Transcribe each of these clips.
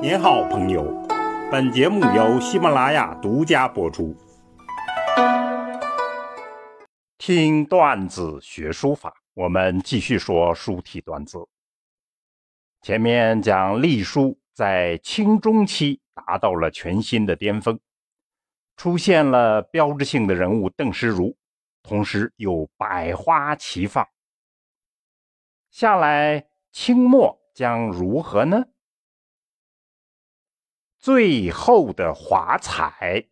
您好，朋友。本节目由喜马拉雅独家播出。听段子学书法，我们继续说书体段子。前面讲隶书在清中期达到了全新的巅峰，出现了标志性的人物邓石如，同时又百花齐放。下来清末将如何呢？最后的华彩，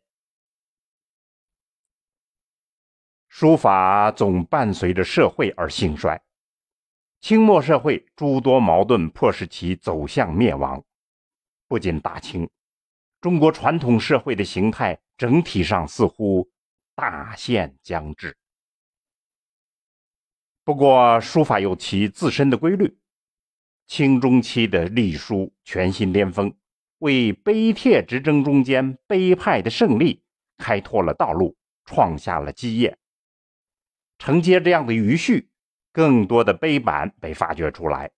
书法总伴随着社会而兴衰。清末社会诸多矛盾迫使其走向灭亡。不仅大清，中国传统社会的形态整体上似乎大限将至。不过，书法有其自身的规律。清中期的隶书全新巅峰。为碑帖之争中间碑派的胜利开拓了道路，创下了基业。承接这样的余绪，更多的碑版被发掘出来，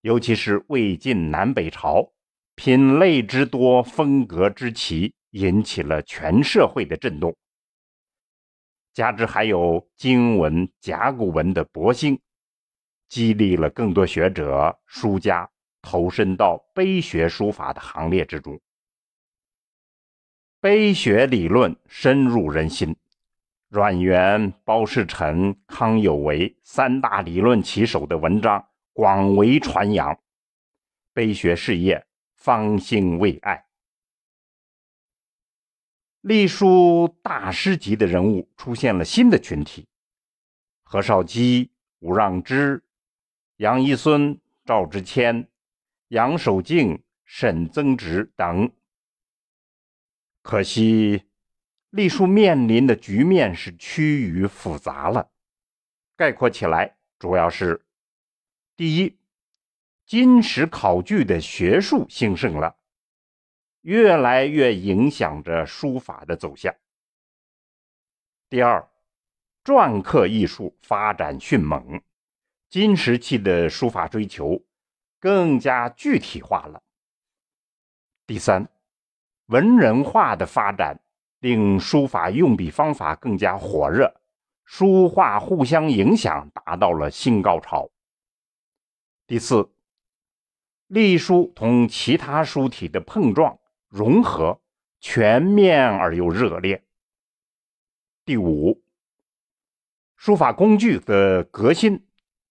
尤其是魏晋南北朝，品类之多，风格之奇，引起了全社会的震动。加之还有经文、甲骨文的博兴，激励了更多学者、书家。投身到碑学书法的行列之中，碑学理论深入人心。阮元、包世臣、康有为三大理论旗手的文章广为传扬，碑学事业方兴未艾。隶书大师级的人物出现了新的群体：何绍基、吴让之、杨一孙、赵之谦。杨守敬、沈曾植等，可惜隶书面临的局面是趋于复杂了。概括起来，主要是：第一，金石考据的学术兴盛了，越来越影响着书法的走向；第二，篆刻艺术发展迅猛，金石器的书法追求。更加具体化了。第三，文人画的发展令书法用笔方法更加火热，书画互相影响达到了新高潮。第四，隶书同其他书体的碰撞融合全面而又热烈。第五，书法工具的革新。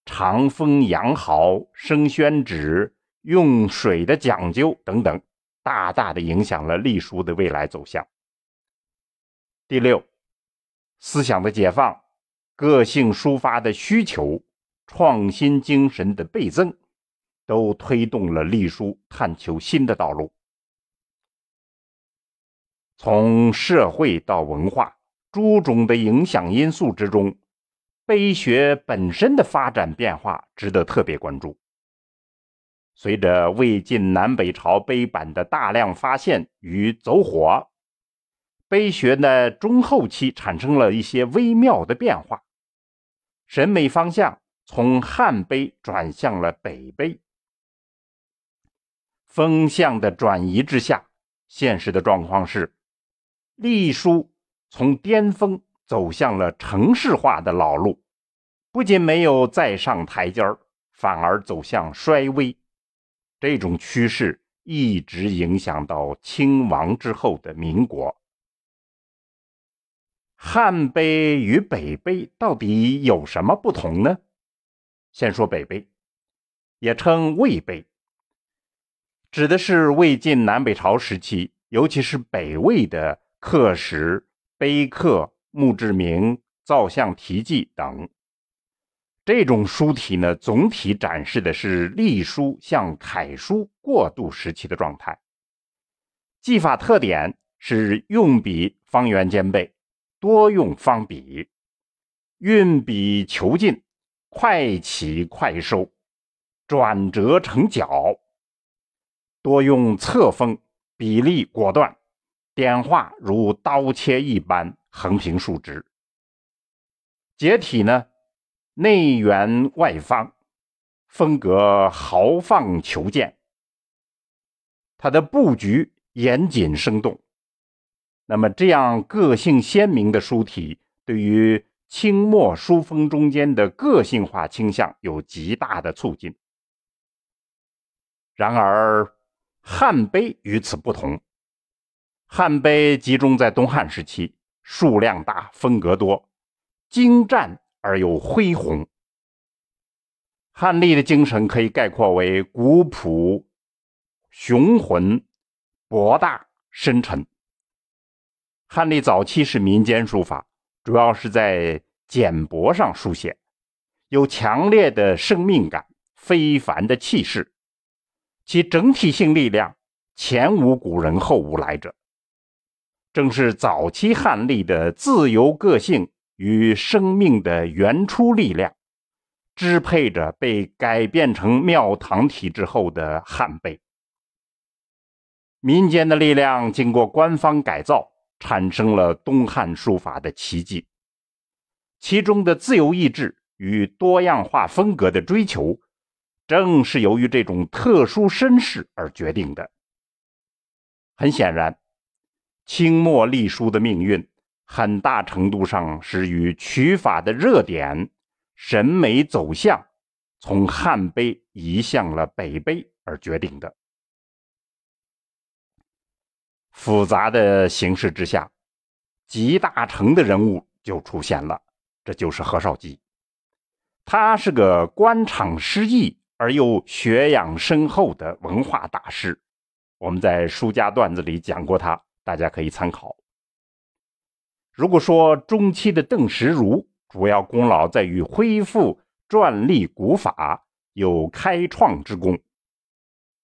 长锋、羊毫、生宣纸、用水的讲究等等，大大的影响了隶书的未来走向。第六，思想的解放、个性抒发的需求、创新精神的倍增，都推动了隶书探求新的道路。从社会到文化诸种的影响因素之中。碑学本身的发展变化值得特别关注。随着魏晋南北朝碑版的大量发现与走火，碑学的中后期产生了一些微妙的变化，审美方向从汉碑转向了北碑。风向的转移之下，现实的状况是，隶书从巅峰。走向了城市化的老路，不仅没有再上台阶儿，反而走向衰微。这种趋势一直影响到清亡之后的民国。汉碑与北碑到底有什么不同呢？先说北碑，也称魏碑，指的是魏晋南北朝时期，尤其是北魏的刻石碑刻。墓志铭、造像题记等，这种书体呢，总体展示的是隶书向楷书过渡时期的状态。技法特点是用笔方圆兼备，多用方笔，运笔遒劲，快起快收，转折成角，多用侧锋，笔力果断，点画如刀切一般。横平竖直，结体呢内圆外方，风格豪放遒健。它的布局严谨生动。那么，这样个性鲜明的书体，对于清末书风中间的个性化倾向有极大的促进。然而，汉碑与此不同。汉碑集中在东汉时期，数量大，风格多，精湛而又恢宏。汉隶的精神可以概括为古朴、雄浑、博大、深沉。汉隶早期是民间书法，主要是在简帛上书写，有强烈的生命感、非凡的气势，其整体性力量前无古人后无来者。正是早期汉隶的自由个性与生命的原初力量。支配着被改变成庙堂体制后的汉碑，民间的力量经过官方改造，产生了东汉书法的奇迹。其中的自由意志与多样化风格的追求，正是由于这种特殊身世而决定的。很显然，清末隶书的命运，很大程度上是与取法的热点。审美走向从汉碑移向了北碑而决定的。复杂的形势之下，集大成的人物就出现了，这就是何绍基。他是个官场失意而又学养深厚的文化大师。我们在书家段子里讲过他，大家可以参考。如果说中期的邓石如，主要功劳在于恢复篆隶古法，有开创之功。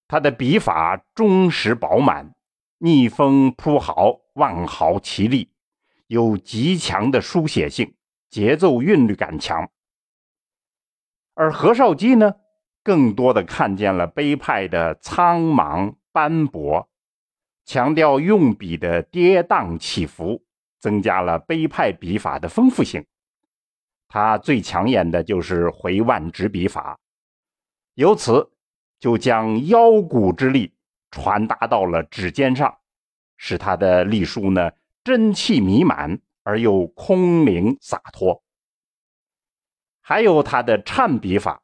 他的笔法忠实饱满，逆风铺毫，万毫齐立，有极强的书写性，节奏韵律感强。而何绍基呢，更多的看见了碑派的苍茫斑驳，强调用笔的跌宕起伏，增加了碑派笔法的丰富性。他最抢眼的就是回腕执笔法，由此就将腰骨之力传达到了指尖上，使他的隶书呢真气弥漫而又空灵洒脱。还有他的颤笔法，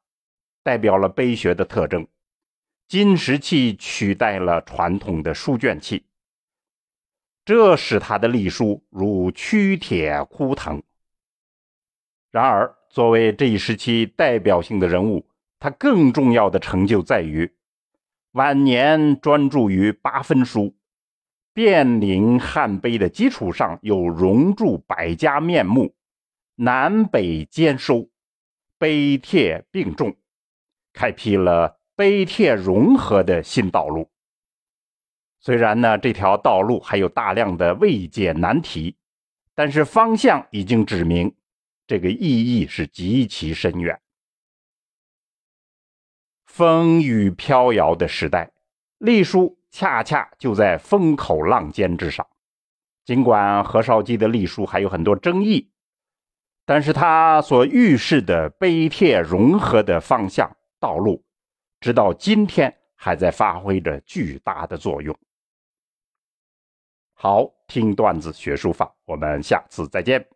代表了碑学的特征，金石器取代了传统的书卷气，这使他的隶书如屈铁枯藤。然而，作为这一时期代表性的人物，他更重要的成就在于晚年专注于八分书，变临汉碑的基础上，又融铸百家面目，南北兼收，碑帖并重，开辟了碑帖融合的新道路。虽然呢，这条道路还有大量的未解难题，但是方向已经指明。这个意义是极其深远。风雨飘摇的时代，隶书恰恰就在风口浪尖之上。尽管何绍基的隶书还有很多争议，但是他所预示的碑帖融合的方向道路，直到今天还在发挥着巨大的作用。好，听段子学书法，我们下次再见。